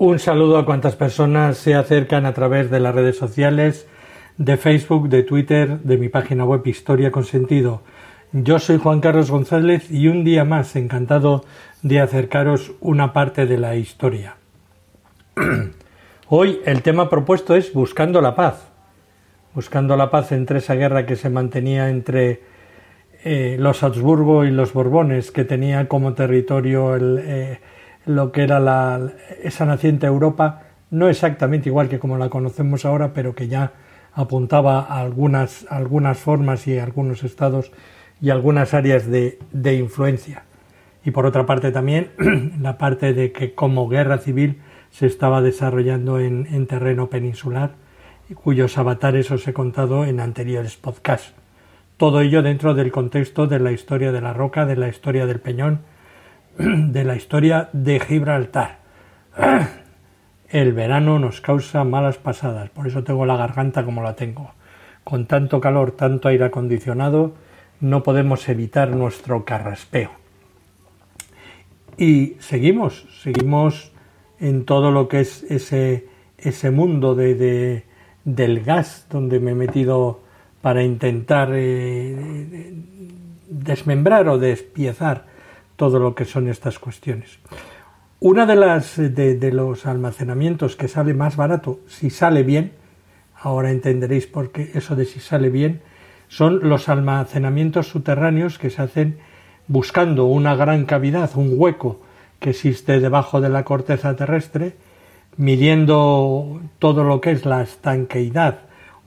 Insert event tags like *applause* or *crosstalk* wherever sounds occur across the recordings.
Un saludo a cuantas personas se acercan a través de las redes sociales, de Facebook, de Twitter, de mi página web Historia con Sentido. Yo soy Juan Carlos González y un día más encantado de acercaros una parte de la historia. Hoy el tema propuesto es Buscando la paz. Buscando la paz entre esa guerra que se mantenía entre eh, los Habsburgo y los Borbones, que tenía como territorio el, eh, lo que era esa naciente Europa, no exactamente igual que como la conocemos ahora, pero que ya apuntaba a algunas, algunas formas y algunos estados y algunas áreas de, de influencia. Y por otra parte también *clears throat* la parte de que como guerra civil se estaba desarrollando en, en terreno peninsular, cuyos avatares os he contado en anteriores podcasts. Todo ello dentro del contexto de la historia de la roca, de la historia del peñón, *clears throat* de la historia de Gibraltar. *clears throat* El verano nos causa malas pasadas, por eso tengo la garganta como la tengo. Con tanto calor, tanto aire acondicionado, no podemos evitar nuestro carraspeo. Y seguimos, seguimos en todo lo que es ese, ese mundo de, del gas donde me he metido para intentar eh, desmembrar o despiezar todo lo que son estas cuestiones. Una de las de, los almacenamientos que sale más barato, si sale bien, ahora entenderéis por qué eso de si sale bien, son los almacenamientos subterráneos que se hacen buscando una gran cavidad, un hueco que existe debajo de la corteza terrestre, midiendo todo lo que es la estanqueidad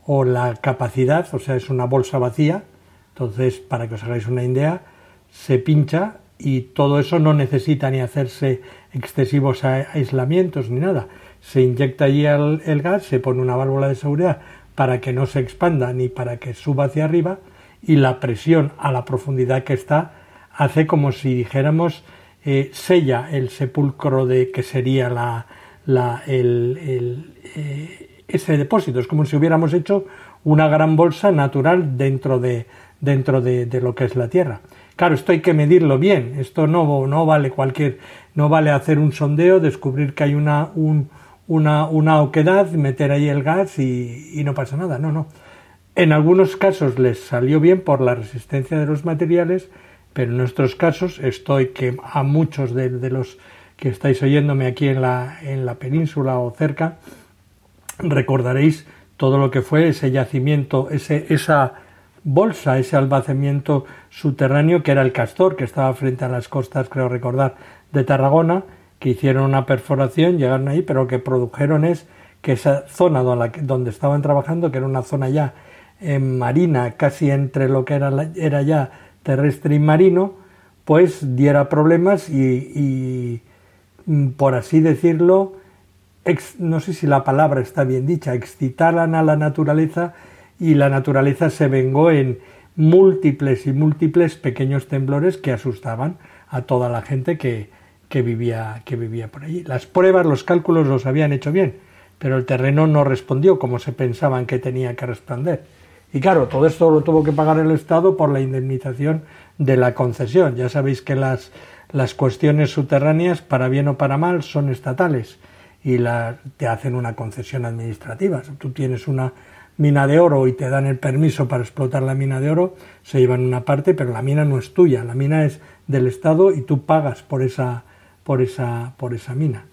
o la capacidad, o sea, es una bolsa vacía, entonces, para que os hagáis una idea, se pincha y todo eso no necesita ni hacerse excesivos aislamientos ni nada. Se inyecta allí el, gas, se pone una válvula de seguridad para que no se expanda ni para que suba hacia arriba y la presión a la profundidad que está hace como si dijéramos eh, sella el sepulcro de que sería la, la el, eh, ese depósito. Es como si hubiéramos hecho una gran bolsa natural dentro de, dentro de lo que es la Tierra. Claro, esto hay que medirlo bien. Esto no, no vale cualquier, no vale hacer un sondeo, descubrir que hay una, una, una oquedad, meter ahí el gas y, no pasa nada. No, no. En algunos casos les salió bien por la resistencia de los materiales, pero en nuestros casos estoy que a muchos de, de los que estáis oyéndome aquí en la, en la península o cerca, recordaréis todo lo que fue ese yacimiento, ese, esa bolsa, ese almacenamiento subterráneo que era el Castor, que estaba frente a las costas, creo recordar, de Tarragona, que hicieron una perforación, llegaron ahí, pero lo que produjeron es que esa zona donde estaban trabajando, que era una zona ya en eh, marina, casi entre lo que era, era ya terrestre y marino, pues diera problemas y, mm, por así decirlo, no sé si la palabra está bien dicha, excitaran a la naturaleza y la naturaleza se vengó en múltiples y múltiples pequeños temblores que asustaban a toda la gente que, que, vivía, que vivía por allí. Las pruebas, los cálculos los habían hecho bien, pero el terreno no respondió como se pensaban que tenía que responder. Y claro, todo esto lo tuvo que pagar el Estado por la indemnización de la concesión. Ya sabéis que las, las cuestiones subterráneas, para bien o para mal, son estatales y la, te hacen una concesión administrativa. Tú tienes una mina de oro y te dan el permiso para explotar la mina de oro, se llevan una parte, pero la mina no es tuya, la mina es del Estado y tú pagas por esa, por esa, por esa mina.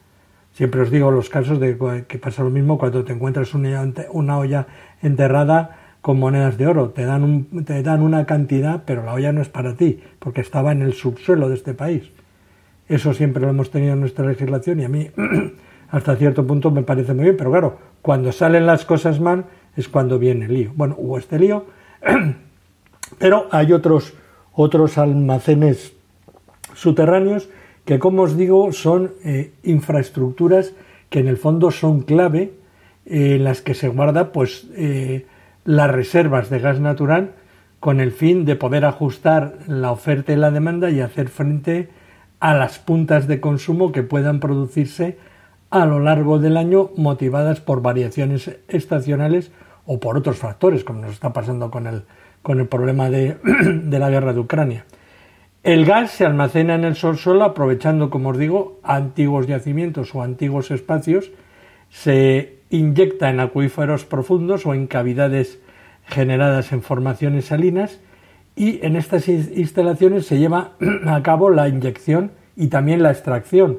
Siempre os digo los casos de que pasa lo mismo cuando te encuentras una, olla enterrada con monedas de oro. Te dan, un, te dan una cantidad, pero la olla no es para ti, porque estaba en el subsuelo de este país. Eso siempre lo hemos tenido en nuestra legislación y a mí *clears throat* hasta cierto punto me parece muy bien, pero claro, cuando salen las cosas mal, es cuando viene el lío. Bueno, hubo este lío, *clears throat* pero hay otros, otros almacenes subterráneos que como os digo son eh, infraestructuras que en el fondo son clave eh, en las que se guarda pues eh, las reservas de gas natural con el fin de poder ajustar la oferta y la demanda y hacer frente a las puntas de consumo que puedan producirse a lo largo del año motivadas por variaciones estacionales o por otros factores, como nos está pasando con el, con el problema de, *clears throat* de la guerra de Ucrania. El gas se almacena en el subsuelo aprovechando, como os digo, antiguos yacimientos o antiguos espacios, se inyecta en acuíferos profundos o en cavidades generadas en formaciones salinas y en estas instalaciones se lleva *clears throat* a cabo la inyección y también la extracción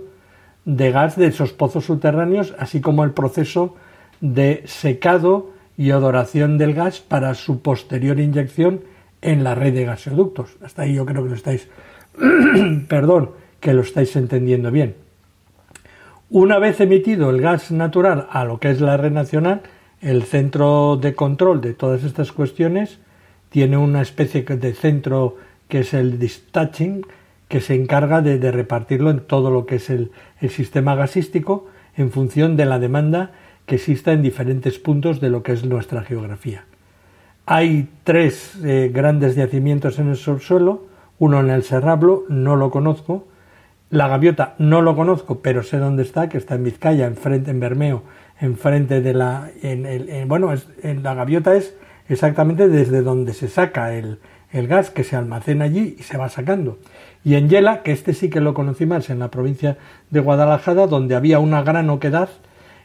de gas de esos pozos subterráneos, así como el proceso de secado y odoración del gas para su posterior inyección en la red de gasoductos. Hasta ahí yo creo que lo estáis, *clears throat* perdón, que lo estáis entendiendo bien. Una vez emitido el gas natural a lo que es la red nacional, el centro de control de todas estas cuestiones tiene una especie de centro que es el dispatching, que se encarga de, repartirlo en todo lo que es el, el sistema gasístico en función de la demanda que exista en diferentes puntos de lo que es nuestra geografía. Hay tres eh, grandes yacimientos en el subsuelo, uno en el Serrablo, no lo conozco, la Gaviota no lo conozco, pero sé dónde está, que está en Vizcaya, enfrente, en Bermeo, enfrente de la... En, bueno, en la Gaviota es exactamente desde donde se saca el, el, gas que se almacena allí y se va sacando. Y en Yela, que este sí que lo conocí más, en la provincia de Guadalajara, donde había una gran oquedad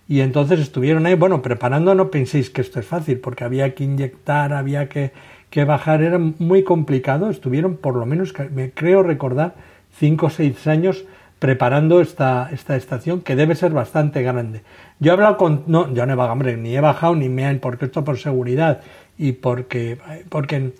y entonces estuvieron ahí, bueno, preparando, no penséis que esto es fácil, porque había que inyectar, había que, que bajar, era muy complicado. Estuvieron por lo menos, me creo recordar, cinco o seis años preparando esta, esta estación, que debe ser bastante grande. Yo he hablado con, no, yo no he bajado, hombre, ni he bajado ni me han, porque esto por seguridad y porque, porque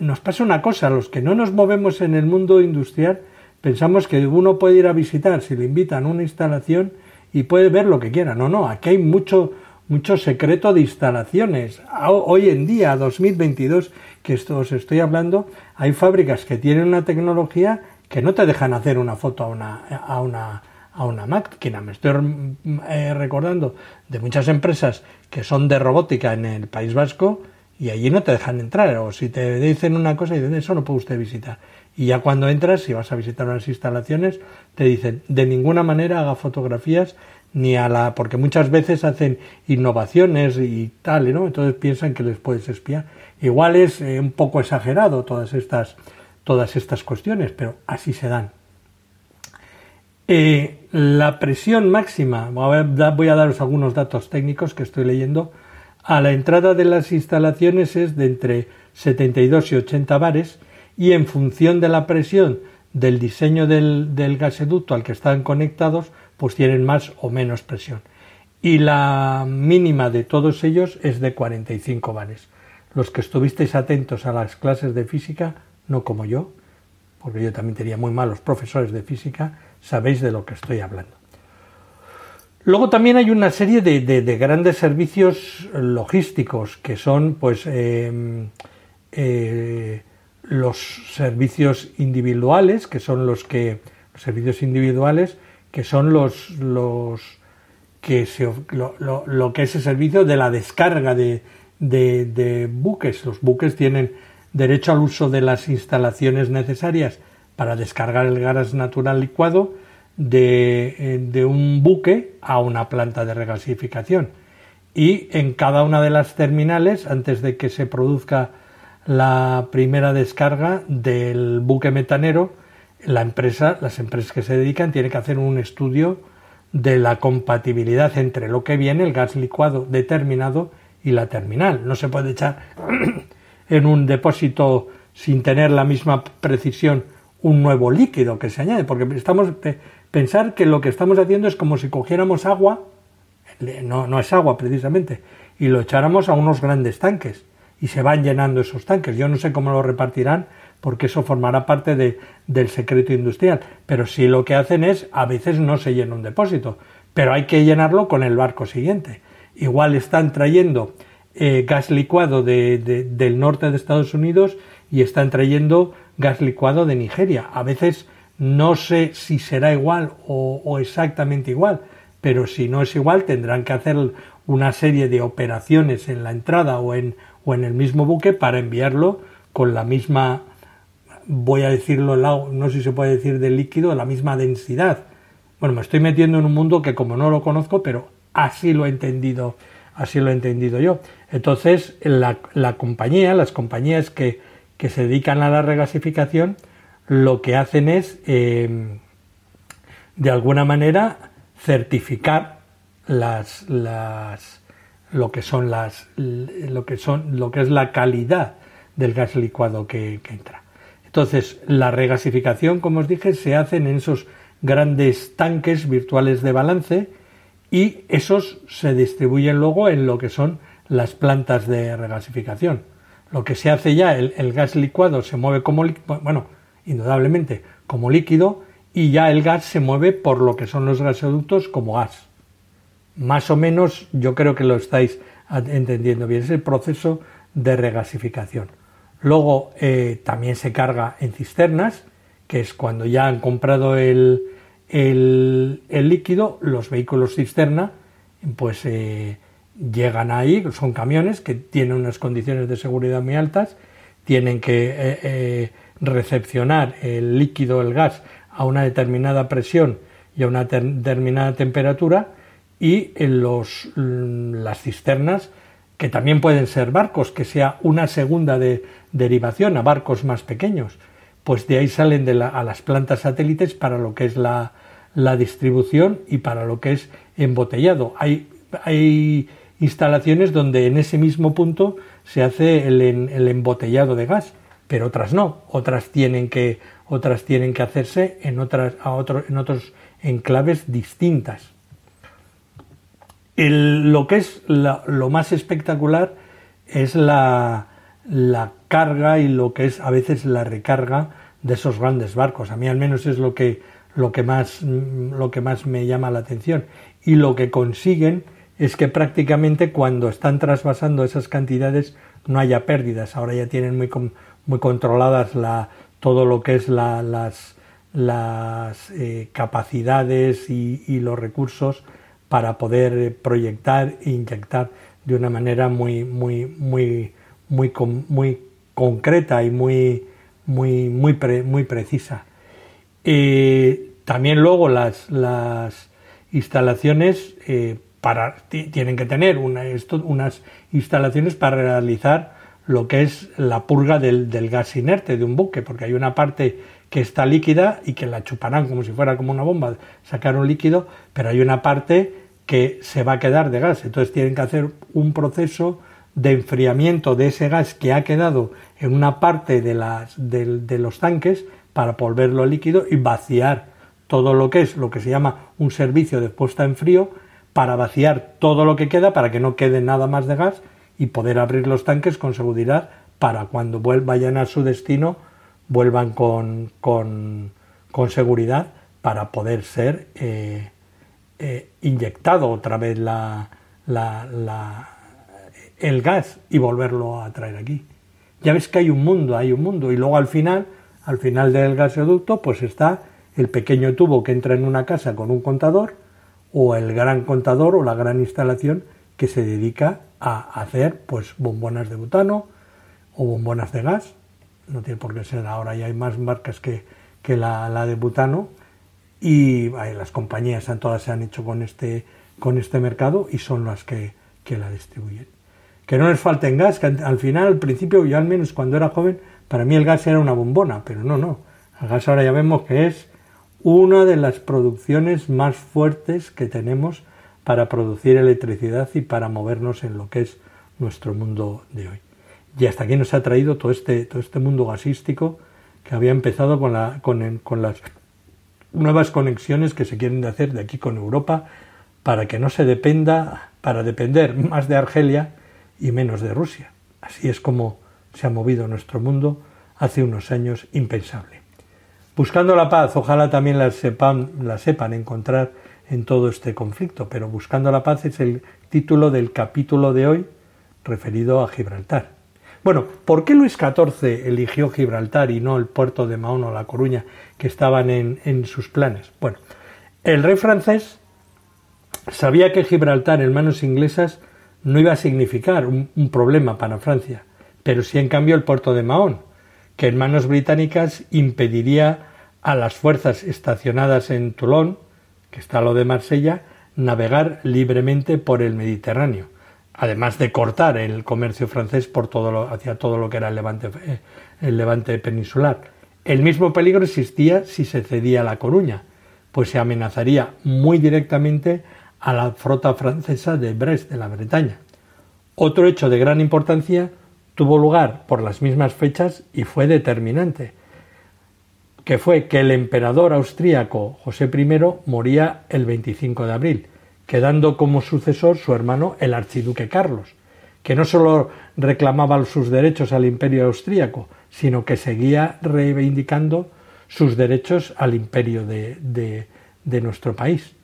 nos pasa una cosa, los que no nos movemos en el mundo industrial, pensamos que uno puede ir a visitar, si le invitan a una instalación, y puede ver lo que quiera. No, no, aquí hay mucho, mucho secreto de instalaciones. Hoy en día, 2022, que esto os estoy hablando, hay fábricas que tienen una tecnología que no te dejan hacer una foto a una, a una, a una máquina. Me estoy eh, recordando de muchas empresas que son de robótica en el País Vasco y allí no te dejan entrar. O si te dicen una cosa y dicen eso no puede usted visitar. Y ya cuando entras, si vas a visitar unas instalaciones, te dicen de ninguna manera haga fotografías ni a la porque muchas veces hacen innovaciones y tal, ¿no? Entonces piensan que les puedes espiar. Igual es eh, un poco exagerado todas estas todas estas cuestiones, pero así se dan. Eh, la presión máxima, voy a daros algunos datos técnicos que estoy leyendo, a la entrada de las instalaciones es de entre 72 y 80 bares y en función de la presión del diseño del, del gasoducto al que están conectados, pues tienen más o menos presión. Y la mínima de todos ellos es de 45 bares. Los que estuvisteis atentos a las clases de física, no como yo, porque yo también tenía muy malos profesores de física, sabéis de lo que estoy hablando. Luego también hay una serie de, grandes servicios logísticos que son pues eh, eh, los servicios individuales, que son los que los servicios individuales, que son los los que se, lo, que es el servicio de la descarga de, de, buques. Los buques tienen derecho al uso de las instalaciones necesarias para descargar el gas natural licuado de, eh, de un buque a una planta de regasificación. Y en cada una de las terminales, antes de que se produzca la primera descarga del buque metanero, la empresa, las empresas que se dedican tienen que hacer un estudio de la compatibilidad entre lo que viene, el gas licuado determinado, y la terminal. No se puede echar *clears throat* en un depósito sin tener la misma precisión un nuevo líquido que se añade, porque estamos pensar que lo que estamos haciendo es como si cogiéramos agua, no, no es agua precisamente, y lo echáramos a unos grandes tanques y se van llenando esos tanques. Yo no sé cómo lo repartirán porque eso formará parte de, del secreto industrial. Pero si lo que hacen es, a veces no se llena un depósito, pero hay que llenarlo con el barco siguiente. Igual están trayendo eh, gas licuado de, del norte de Estados Unidos y están trayendo gas licuado de Nigeria. A veces No sé si será igual o, exactamente igual, pero si no es igual tendrán que hacer una serie de operaciones en la entrada o en, o en el mismo buque para enviarlo con la misma, voy a decirlo, no sé si se puede decir del líquido, la misma densidad. Bueno, me estoy metiendo en un mundo que como no lo conozco, pero así lo he entendido, así lo he entendido yo. Entonces, la, la compañía, las compañías que, que se dedican a la regasificación, lo que hacen es, em, de alguna manera, certificar las, las, lo que son las, lo que son, lo que es la calidad del gas licuado que, entra. Entonces, la regasificación, como os dije, se hace en esos grandes tanques virtuales de balance y esos se distribuyen luego en lo que son las plantas de regasificación. Lo que se hace ya, el, el gas licuado se mueve como, bueno, indudablemente como líquido y ya el gas se mueve por lo que son los gasoductos como gas. Más o menos yo creo que lo estáis entendiendo bien. Es el proceso de regasificación. Luego eh, también se carga en cisternas, que es cuando ya han comprado el, el, líquido, los vehículos cisterna, pues eh, llegan ahí, son camiones que tienen unas condiciones de seguridad muy altas, tienen que eh, recepcionar el líquido, el gas, a una determinada presión y a una determinada temperatura y en los, mm, las cisternas, que también pueden ser barcos, que sea una segunda de derivación a barcos más pequeños, pues de ahí salen de a las plantas satélites para lo que es la, la distribución y para lo que es embotellado. Hay, hay instalaciones donde en ese mismo punto se hace el, el embotellado de gas pero otras no, otras tienen que, otras tienen que hacerse en, otras, a otro, en otros enclaves distintas. Lo que es lo más espectacular es la, la, carga y lo que es a veces la recarga de esos grandes barcos. A mí al menos es lo que, lo que, más, lo que más me llama la atención. Y lo que consiguen es que prácticamente cuando están trasvasando esas cantidades no haya pérdidas. Ahora ya tienen muy, muy controladas la, todo lo que es la, las, las eh, capacidades y, los recursos para poder eh, proyectar e inyectar de una manera muy muy muy muy muy concreta y muy muy muy muy precisa. Eh, también luego las las instalaciones para tienen que tener unas instalaciones para realizar lo que es la purga del, gas inerte de un buque, porque hay una parte que está líquida y que la chuparán como si fuera como una bomba, sacar un líquido, pero hay una parte que se va a quedar de gas. Entonces tienen que hacer un proceso de enfriamiento de ese gas que ha quedado en una parte de, las, de, los tanques para volverlo líquido y vaciar todo lo que es lo que se llama un servicio de puesta en frío para vaciar todo lo que queda para que no quede nada más de gas y poder abrir los tanques con seguridad para cuando vayan a su destino vuelvan con, con, con seguridad para poder ser eh, eh, inyectado otra vez la, la, el gas y volverlo a traer aquí. Ya ves que hay un mundo, hay un mundo y luego al final, al final del gasoducto, pues está el pequeño tubo que entra en una casa con un contador o el gran contador o la gran instalación que se dedica a hacer pues bombonas de butano o bombonas de gas. No tiene por qué ser ahora, ya hay más marcas que, que la, la, de butano y las compañías todas se han hecho con este, con este mercado y son las que, que la distribuyen. Que no les falten gas, que al final, al principio, yo al menos cuando era joven, para mí el gas era una bombona, pero no, no. El gas ahora ya vemos que es una de las producciones más fuertes que tenemos para producir electricidad y para movernos en lo que es nuestro mundo de hoy. Y hasta aquí nos ha traído todo este, todo este mundo gasístico que había empezado con, la, con, con las nuevas conexiones que se quieren hacer de aquí con Europa para que no se dependa, para depender más de Argelia y menos de Rusia. Así es como se ha movido nuestro mundo hace unos años impensable. Buscando la paz, ojalá también la sepan, la sepan encontrar en todo este conflicto, pero Buscando la paz es el título del capítulo de hoy referido a Gibraltar. Bueno, ¿por qué Luis XIV eligió Gibraltar y no el puerto de Mahón o La Coruña que estaban en, sus planes? Bueno, el rey francés sabía que Gibraltar en manos inglesas no iba a significar un, un, problema para Francia, pero sí en cambio el puerto de Mahón, que en manos británicas impediría a las fuerzas estacionadas en Toulon, que está lo de Marsella, navegar libremente por el Mediterráneo, además de cortar el comercio francés por todo lo, hacia todo lo que era el levante, eh, el levante peninsular. El mismo peligro existía si se cedía La Coruña, pues se amenazaría muy directamente a la flota francesa de Brest, de la Bretaña. Otro hecho de gran importancia tuvo lugar por las mismas fechas y fue determinante que fue que el emperador austríaco José I moría el 25 de abril, quedando como sucesor su hermano el archiduque Carlos, que no sólo reclamaba sus derechos al imperio austríaco, sino que seguía reivindicando sus derechos al imperio de, de nuestro país.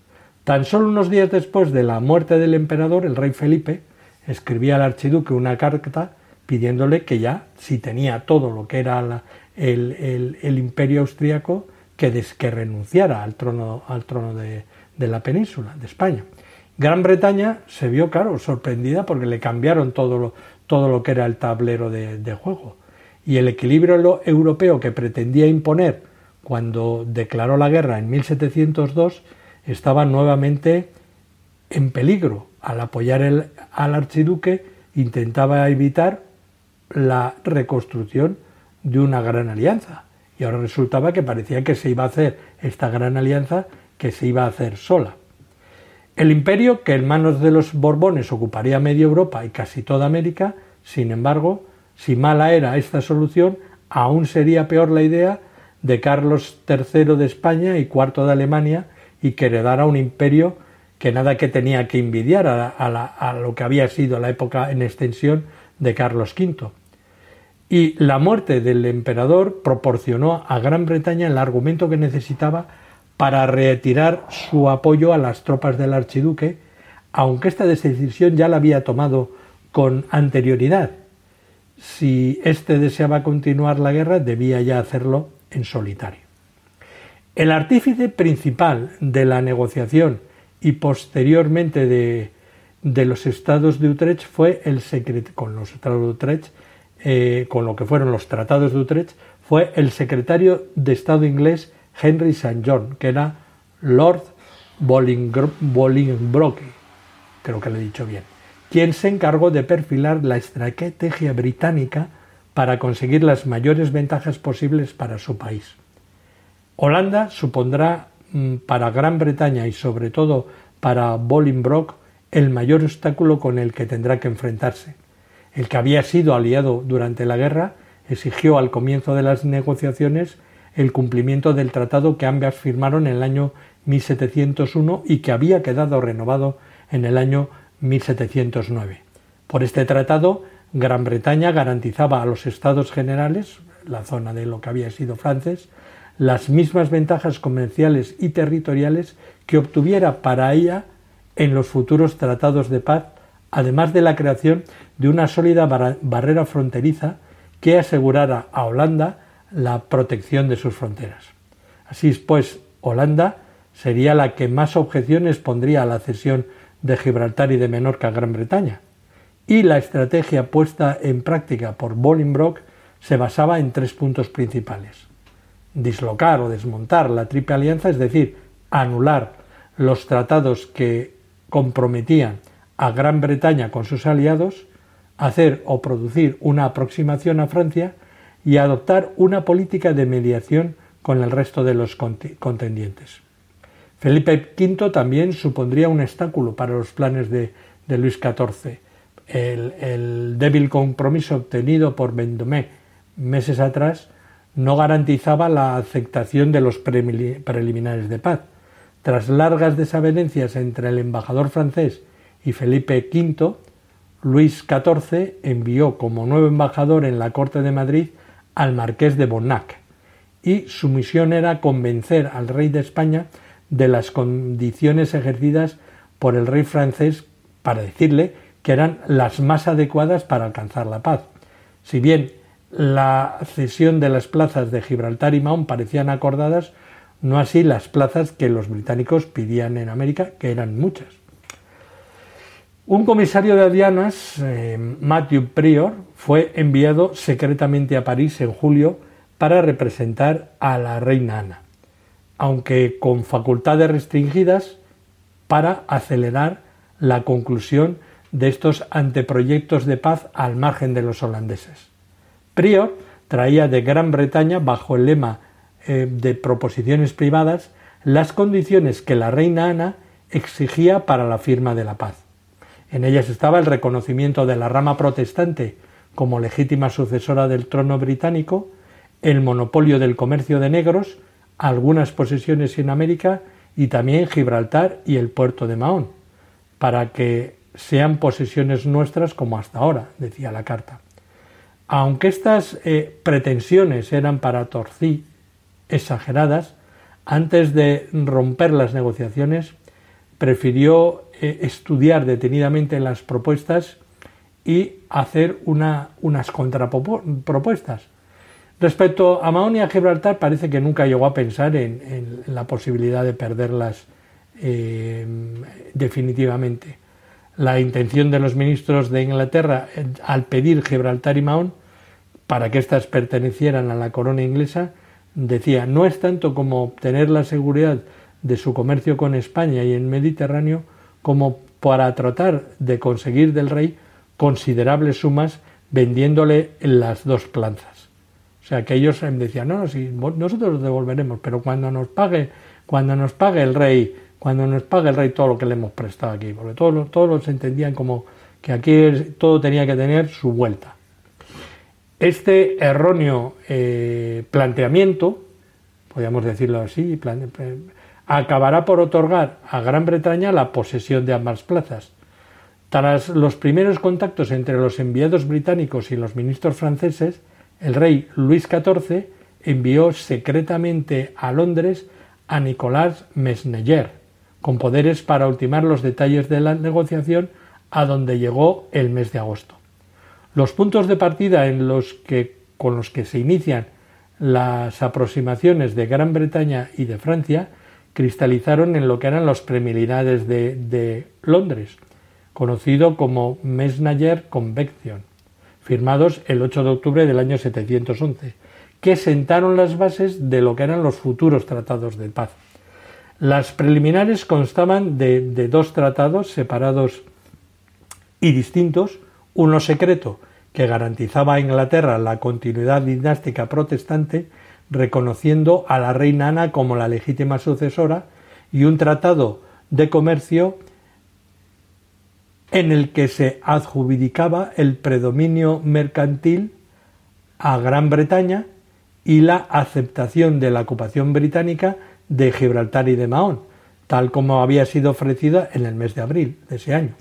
Tan solo unos días después de la muerte del emperador, el rey Felipe escribía al archiduque una carta pidiéndole que ya, si tenía todo lo que era la, el, imperio austríaco que, que renunciara al trono, al trono de, la península, de España. Gran Bretaña se vio, claro, sorprendida porque le cambiaron todo lo, todo lo que era el tablero de, juego. Y el equilibrio europeo que pretendía imponer cuando declaró la guerra en 1702 estaba nuevamente en peligro. Al apoyar el, al archiduque intentaba evitar la reconstrucción de una gran alianza. Y ahora resultaba que parecía que se iba a hacer esta gran alianza, que se iba a hacer sola. El imperio, que en manos de los Borbones ocuparía media Europa y casi toda América, sin embargo, si mala era esta solución, aún sería peor la idea de Carlos III de España y IV de Alemania y que heredara un imperio que nada que tenía que envidiar a, a lo que había sido la época en extensión de Carlos V. Y la muerte del emperador proporcionó a Gran Bretaña el argumento que necesitaba para retirar su apoyo a las tropas del archiduque, aunque esta decisión ya la había tomado con anterioridad. Si éste deseaba continuar la guerra, debía ya hacerlo en solitario. El artífice principal de la negociación y posteriormente de, los estados de Utrecht fue el con los estados de Utrecht eh, con lo que fueron los tratados de Utrecht, fue el secretario de Estado inglés Henry St. John, que era Lord Bolingbroke, creo que lo he dicho bien, quien se encargó de perfilar la estrategia británica para conseguir las mayores ventajas posibles para su país. Holanda supondrá mm, para Gran Bretaña y sobre todo para Bolingbroke el mayor obstáculo con el que tendrá que enfrentarse el que había sido aliado durante la guerra, exigió al comienzo de las negociaciones el cumplimiento del tratado que ambas firmaron en el año 1701 y que había quedado renovado en el año 1709. Por este tratado, Gran Bretaña garantizaba a los estados generales, la zona de lo que había sido francés, las mismas ventajas comerciales y territoriales que obtuviera para ella en los futuros tratados de paz además de la creación de una sólida barrera fronteriza que asegurara a Holanda la protección de sus fronteras. Así pues, Holanda sería la que más objeciones pondría a la cesión de Gibraltar y de Menorca a Gran Bretaña. Y la estrategia puesta en práctica por Bolingbroke se basaba en tres puntos principales. Dislocar o desmontar la Triple Alianza, es decir, anular los tratados que comprometían a Gran Bretaña con sus aliados, hacer o producir una aproximación a Francia y adoptar una política de mediación con el resto de los contendientes. Felipe V también supondría un obstáculo para los planes de, Luis XIV. El, débil compromiso obtenido por Vendomé meses atrás no garantizaba la aceptación de los preliminares de paz. Tras largas desavenencias entre el embajador francés y Felipe V, Luis XIV envió como nuevo embajador en la corte de Madrid al marqués de Bonnac y su misión era convencer al rey de España de las condiciones ejercidas por el rey francés para decirle que eran las más adecuadas para alcanzar la paz. Si bien la cesión de las plazas de Gibraltar y Mahón parecían acordadas, no así las plazas que los británicos pidían en América, que eran muchas. Un comisario de aduanas, eh, Matthew Prior, fue enviado secretamente a París en julio para representar a la reina Ana, aunque con facultades restringidas para acelerar la conclusión de estos anteproyectos de paz al margen de los holandeses. Prior traía de Gran Bretaña, bajo el lema eh, de proposiciones privadas, las condiciones que la reina Ana exigía para la firma de la paz. En ellas estaba el reconocimiento de la rama protestante como legítima sucesora del trono británico, el monopolio del comercio de negros, algunas posesiones en América y también Gibraltar y el puerto de Mahón, para que sean posesiones nuestras como hasta ahora, decía la carta. Aunque estas eh, pretensiones eran para Torcí exageradas, antes de romper las negociaciones, prefirió eh, estudiar detenidamente las propuestas y hacer unas contrapropuestas. Respecto a Mahón y a Gibraltar, parece que nunca llegó a pensar en, la posibilidad de perderlas eh, definitivamente. La intención de los ministros de Inglaterra eh, al pedir Gibraltar y Mahón para que éstas pertenecieran a la corona inglesa, decía, no es tanto como obtener la seguridad de su comercio con España y el Mediterráneo como para tratar de conseguir del rey considerables sumas vendiéndole las dos planzas. O sea que ellos decían, no, no, si nosotros devolveremos, pero cuando nos pague, cuando nos pague el rey, cuando nos pague el rey todo lo que le hemos prestado aquí, porque todos, todos los entendían como que aquí todo tenía que tener su vuelta. Este erróneo eh, planteamiento, podríamos decirlo así, acabará por otorgar a Gran Bretaña la posesión de ambas plazas. Tras los primeros contactos entre los enviados británicos y los ministros franceses, el rey Luis XIV envió secretamente a Londres a Nicolás Mesneyer, con poderes para ultimar los detalles de la negociación a donde llegó el mes de agosto. Los puntos de partida en los que, con los que se inician las aproximaciones de Gran Bretaña y de Francia cristalizaron en lo que eran los preliminares de, Londres, conocido como Mesnayer Convention, firmados el 8 de octubre del año 711, que sentaron las bases de lo que eran los futuros tratados de paz. Las preliminares constaban de dos tratados separados y distintos, uno secreto que garantizaba a Inglaterra la continuidad dinástica protestante reconociendo a la reina Ana como la legítima sucesora y un tratado de comercio en el que se adjudicaba el predominio mercantil a Gran Bretaña y la aceptación de la ocupación británica de Gibraltar y de Mahón, tal como había sido ofrecida en el mes de abril de ese año.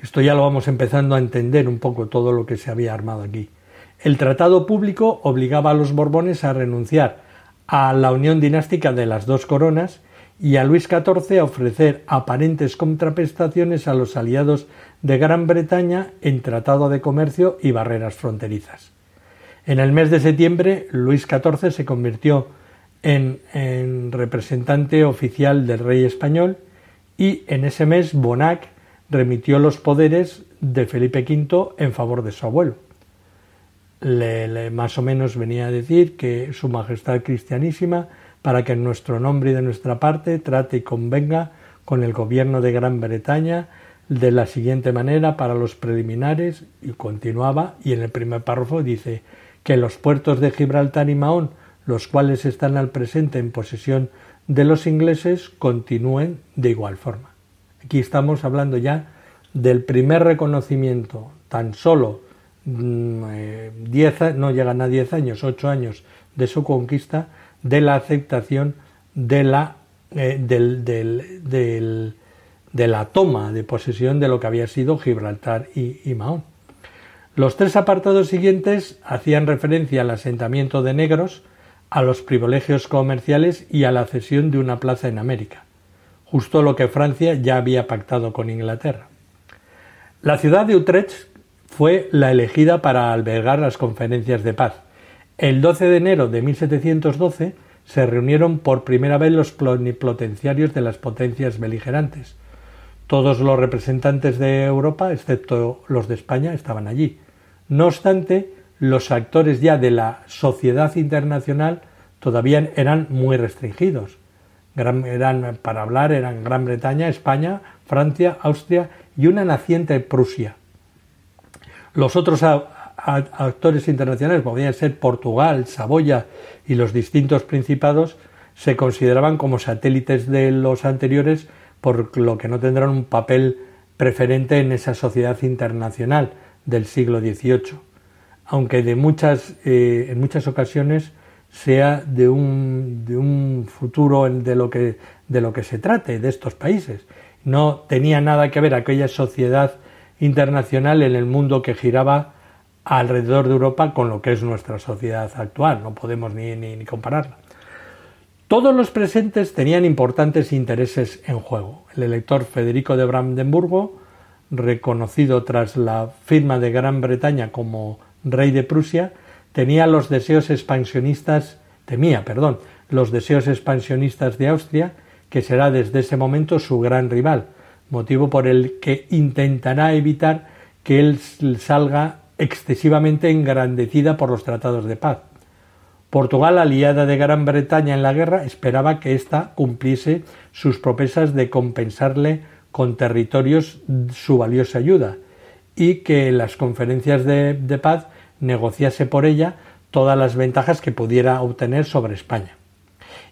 Esto ya lo vamos empezando a entender un poco todo lo que se había armado aquí. El tratado público obligaba a los Borbones a renunciar a la unión dinástica de las dos coronas y a Luis XIV a ofrecer aparentes contraprestaciones a los aliados de Gran Bretaña en tratado de comercio y barreras fronterizas. En el mes de septiembre, Luis XIV se convirtió en, en representante oficial del rey español y en ese mes Bonac remitió los poderes de Felipe V en favor de su abuelo le, más o menos venía a decir que Su Majestad Cristianísima, para que en nuestro nombre y de nuestra parte trate y convenga con el gobierno de Gran Bretaña de la siguiente manera para los preliminares y continuaba y en el primer párrafo dice que los puertos de Gibraltar y Mahón, los cuales están al presente en posesión de los ingleses, continúen de igual forma. Aquí estamos hablando ya del primer reconocimiento tan solo Mm, eh, diez, no llegan a 10 años, 8 años de su conquista, de la aceptación de la, eh, del, de la toma de posesión de lo que había sido Gibraltar y, y Mahón. Los tres apartados siguientes hacían referencia al asentamiento de negros, a los privilegios comerciales y a la cesión de una plaza en América, justo lo que Francia ya había pactado con Inglaterra. La ciudad de Utrecht fue la elegida para albergar las conferencias de paz. El 12 de enero de 1712 se reunieron por primera vez los plenipotenciarios de las potencias beligerantes. Todos los representantes de Europa, excepto los de España, estaban allí. No obstante, los actores ya de la sociedad internacional todavía eran muy restringidos. para hablar eran Gran Bretaña, España, Francia, Austria y una naciente Prusia. Los otros actores internacionales, podrían ser Portugal, Saboya y los distintos principados, se consideraban como satélites de los anteriores, por lo que no tendrán un papel preferente en esa sociedad internacional del siglo XVIII, aunque de muchas, eh, en muchas ocasiones sea de un, de un futuro de lo, que, de lo que se trate de estos países. No tenía nada que ver aquella sociedad internacional en el mundo que giraba alrededor de Europa con lo que es nuestra sociedad actual. No podemos ni, ni, compararla. Todos los presentes tenían importantes intereses en juego. El elector Federico de Brandenburgo, reconocido tras la firma de Gran Bretaña como rey de Prusia, tenía los deseos expansionistas, temía, perdón, los deseos expansionistas de Austria, que será desde ese momento su gran rival, motivo por el que intentará evitar que él salga excesivamente engrandecida por los tratados de paz. Portugal, aliada de Gran Bretaña en la guerra, esperaba que ésta cumpliese sus promesas de compensarle con territorios su valiosa ayuda y que en las conferencias de, paz negociase por ella todas las ventajas que pudiera obtener sobre España.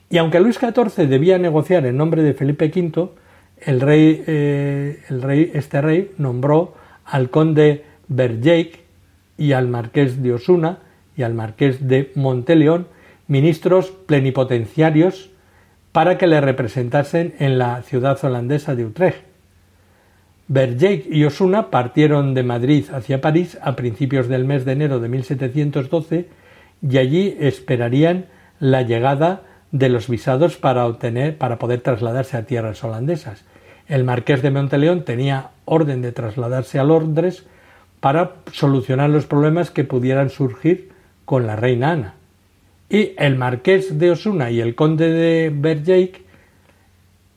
Y aunque Luis XIV debía negociar en nombre de Felipe V, el rey, eh, el rey, este rey nombró al conde Berjeic y al marqués de Osuna y al marqués de Monteleón ministros plenipotenciarios para que le representasen en la ciudad holandesa de Utrecht. Berjeic y Osuna partieron de Madrid hacia París a principios del mes de enero de 1712 y allí esperarían la llegada de los visados para obtener para poder trasladarse a tierras holandesas el marqués de Monteleón tenía orden de trasladarse a Londres para solucionar los problemas que pudieran surgir con la reina Ana. Y el marqués de Osuna y el conde de Bergeyck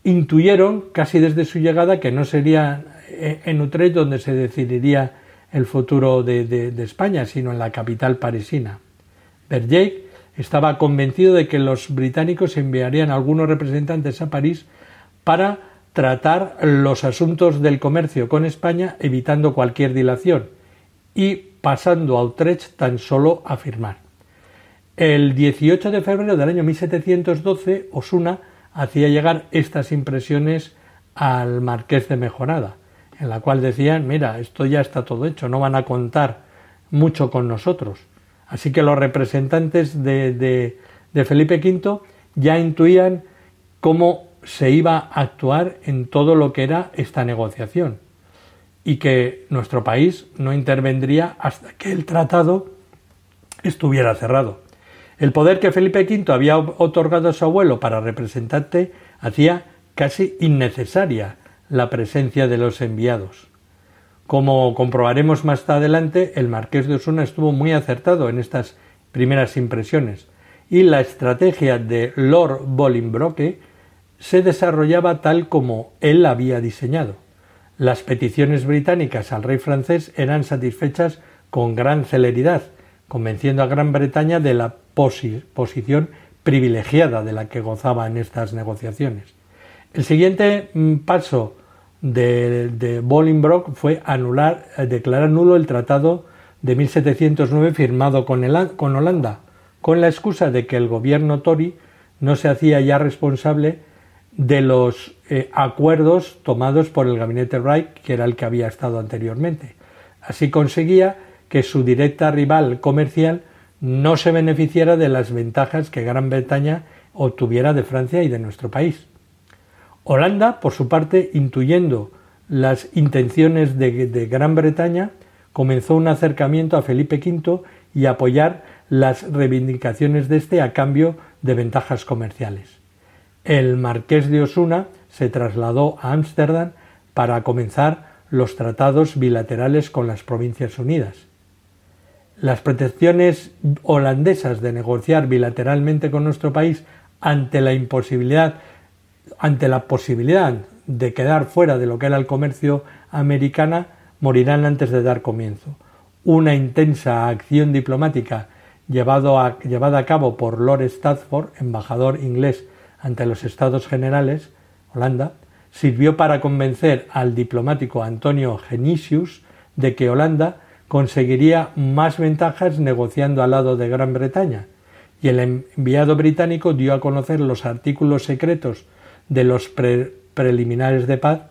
intuyeron casi desde su llegada que no sería en Utrecht donde se decidiría el futuro de, España, sino en la capital parisina. Bergeyck estaba convencido de que los británicos enviarían algunos representantes a París para tratar los asuntos del comercio con España evitando cualquier dilación y pasando a Utrecht tan solo a firmar. El 18 de febrero del año 1712, Osuna hacía llegar estas impresiones al marqués de Mejorada, en la cual decían, mira, esto ya está todo hecho, no van a contar mucho con nosotros. Así que los representantes de, de, de Felipe V ya intuían cómo se iba a actuar en todo lo que era esta negociación y que nuestro país no intervendría hasta que el tratado estuviera cerrado. El poder que Felipe V había otorgado a su abuelo para representante hacía casi innecesaria la presencia de los enviados. Como comprobaremos más adelante, el marqués de Osuna estuvo muy acertado en estas primeras impresiones y la estrategia de Lord Bolingbroke se desarrollaba tal como él había diseñado. Las peticiones británicas al rey francés eran satisfechas con gran celeridad, convenciendo a Gran Bretaña de la posición privilegiada de la que gozaba en estas negociaciones. El siguiente mm, paso de, Bolingbroke fue anular, eh, declarar nulo el tratado de 1709 firmado con Holanda, con la excusa de que el gobierno Tory no se hacía ya responsable de los eh, acuerdos tomados por el gabinete Wright, que era el que había estado anteriormente. Así conseguía que su directa rival comercial no se beneficiara de las ventajas que Gran Bretaña obtuviera de Francia y de nuestro país. Holanda, por su parte, intuyendo las intenciones de, de Gran Bretaña, comenzó un acercamiento a Felipe V y apoyar las reivindicaciones de este a cambio de ventajas comerciales el marqués de Osuna se trasladó a Ámsterdam para comenzar los tratados bilaterales con las Provincias Unidas. Las pretensiones holandesas de negociar bilateralmente con nuestro país ante la imposibilidad, ante la posibilidad de quedar fuera de lo que era el comercio americana, morirán antes de dar comienzo. Una intensa acción diplomática llevada a cabo por Lord Stafford, embajador inglés ante los Estados Generales, Holanda, sirvió para convencer al diplomático Antonio Genisius de que Holanda conseguiría más ventajas negociando al lado de Gran Bretaña, y el enviado británico dio a conocer los artículos secretos de los preliminares de paz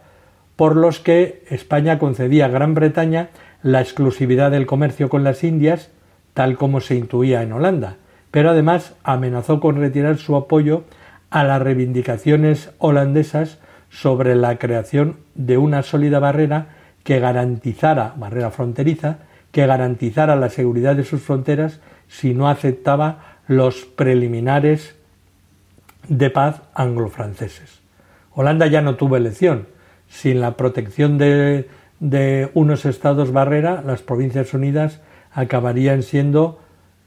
por los que España concedía a Gran Bretaña la exclusividad del comercio con las Indias, tal como se intuía en Holanda, pero además amenazó con retirar su apoyo a las reivindicaciones holandesas sobre la creación de una sólida barrera que garantizara, barrera fronteriza, que garantizara la seguridad de sus fronteras si no aceptaba los preliminares de paz anglo-franceses. Holanda ya no tuvo elección. Sin la protección de, unos estados barrera, las Provincias Unidas acabarían siendo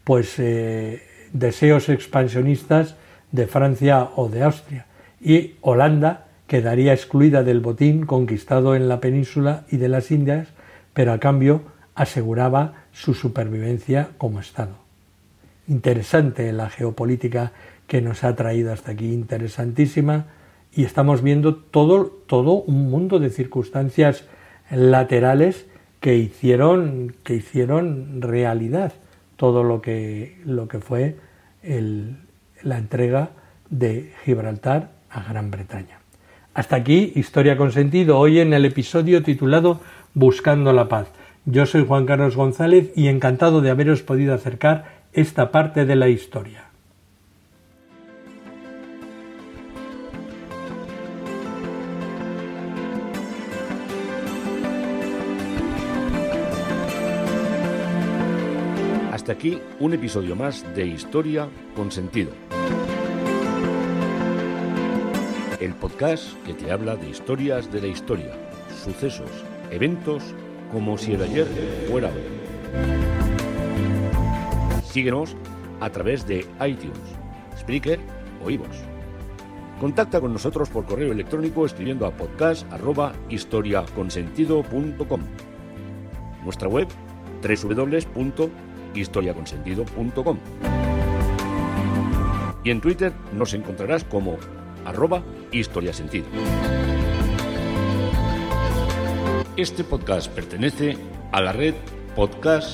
pues eh, deseos expansionistas de Francia o de Austria. Y Holanda quedaría excluida del botín conquistado en la península y de las Indias, pero a cambio aseguraba su supervivencia como Estado. Interesante la geopolítica que nos ha traído hasta aquí, interesantísima, y estamos viendo todo, todo un mundo de circunstancias laterales que hicieron, que hicieron realidad todo lo que, lo que fue la entrega de Gibraltar a Gran Bretaña. Hasta aquí, Historia con Sentido, hoy en el episodio titulado Buscando la Paz. Yo soy Juan Carlos González y encantado de haberos podido acercar esta parte de la historia. Hasta aquí un episodio más de Historia con Sentido. El podcast que te habla de historias de la historia, sucesos, eventos, como si el ayer fuera hoy. Síguenos a través de iTunes, Spreaker o iVoox. Contacta con nosotros por correo electrónico escribiendo a podcast.historiaconsentido.com. Nuestra web www historiaconsentido.com. Y en Twitter nos encontrarás como arroba historiasentido. Este podcast pertenece a la red Podcast